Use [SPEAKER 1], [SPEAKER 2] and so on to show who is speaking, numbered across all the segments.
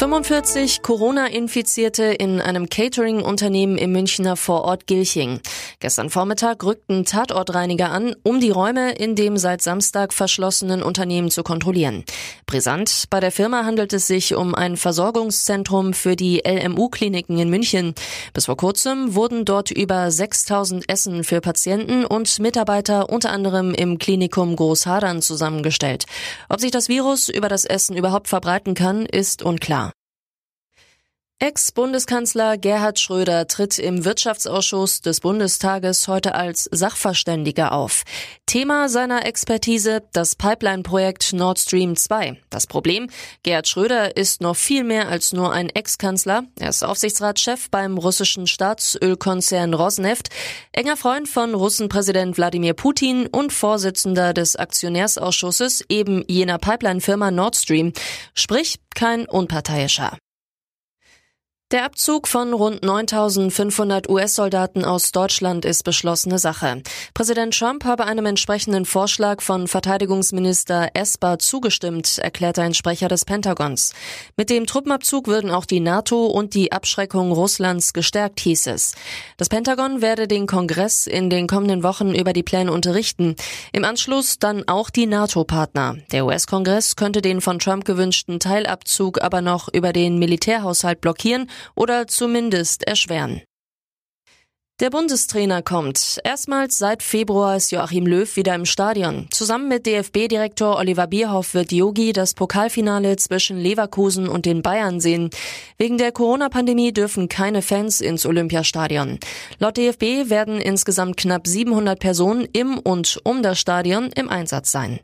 [SPEAKER 1] 45 Corona-Infizierte in einem Catering-Unternehmen im Münchner Vorort Gilching. Gestern Vormittag rückten Tatortreiniger an, um die Räume in dem seit Samstag verschlossenen Unternehmen zu kontrollieren. Brisant, bei der Firma handelt es sich um ein Versorgungszentrum für die LMU-Kliniken in München. Bis vor kurzem wurden dort über 6000 Essen für Patienten und Mitarbeiter unter anderem im Klinikum Großhadern zusammengestellt. Ob sich das Virus über das Essen überhaupt verbreiten kann, ist unklar. Ex-Bundeskanzler Gerhard Schröder tritt im Wirtschaftsausschuss des Bundestages heute als Sachverständiger auf. Thema seiner Expertise das Pipeline-Projekt Nord Stream 2. Das Problem, Gerhard Schröder ist noch viel mehr als nur ein Ex-Kanzler. Er ist Aufsichtsratschef beim russischen Staatsölkonzern Rosneft, enger Freund von Russenpräsident Wladimir Putin und Vorsitzender des Aktionärsausschusses eben jener Pipeline-Firma Nord Stream. Sprich, kein Unparteiischer. Der Abzug von rund 9500 US-Soldaten aus Deutschland ist beschlossene Sache. Präsident Trump habe einem entsprechenden Vorschlag von Verteidigungsminister Esper zugestimmt, erklärte ein Sprecher des Pentagons. Mit dem Truppenabzug würden auch die NATO und die Abschreckung Russlands gestärkt, hieß es. Das Pentagon werde den Kongress in den kommenden Wochen über die Pläne unterrichten. Im Anschluss dann auch die NATO-Partner. Der US-Kongress könnte den von Trump gewünschten Teilabzug aber noch über den Militärhaushalt blockieren oder zumindest erschweren. Der Bundestrainer kommt. Erstmals seit Februar ist Joachim Löw wieder im Stadion. Zusammen mit DFB-Direktor Oliver Bierhoff wird Yogi das Pokalfinale zwischen Leverkusen und den Bayern sehen. Wegen der Corona-Pandemie dürfen keine Fans ins Olympiastadion. Laut DFB werden insgesamt knapp 700 Personen im und um das Stadion im Einsatz sein.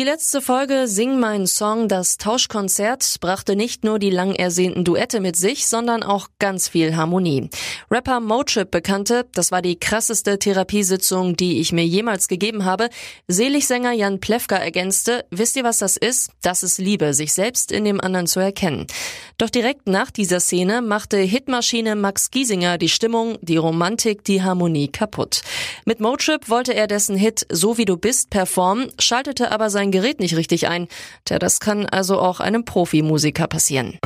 [SPEAKER 1] Die letzte Folge Sing meinen Song, das Tauschkonzert, brachte nicht nur die lang ersehnten Duette mit sich, sondern auch ganz viel Harmonie. Rapper Motrip bekannte, das war die krasseste Therapiesitzung, die ich mir jemals gegeben habe. Seligsänger Jan Plewka ergänzte, wisst ihr was das ist? Das ist Liebe, sich selbst in dem anderen zu erkennen. Doch direkt nach dieser Szene machte Hitmaschine Max Giesinger die Stimmung, die Romantik, die Harmonie kaputt. Mit Motrip wollte er dessen Hit So wie du bist performen, schaltete aber sein Gerät nicht richtig ein. Tja, das kann also auch einem Profimusiker passieren.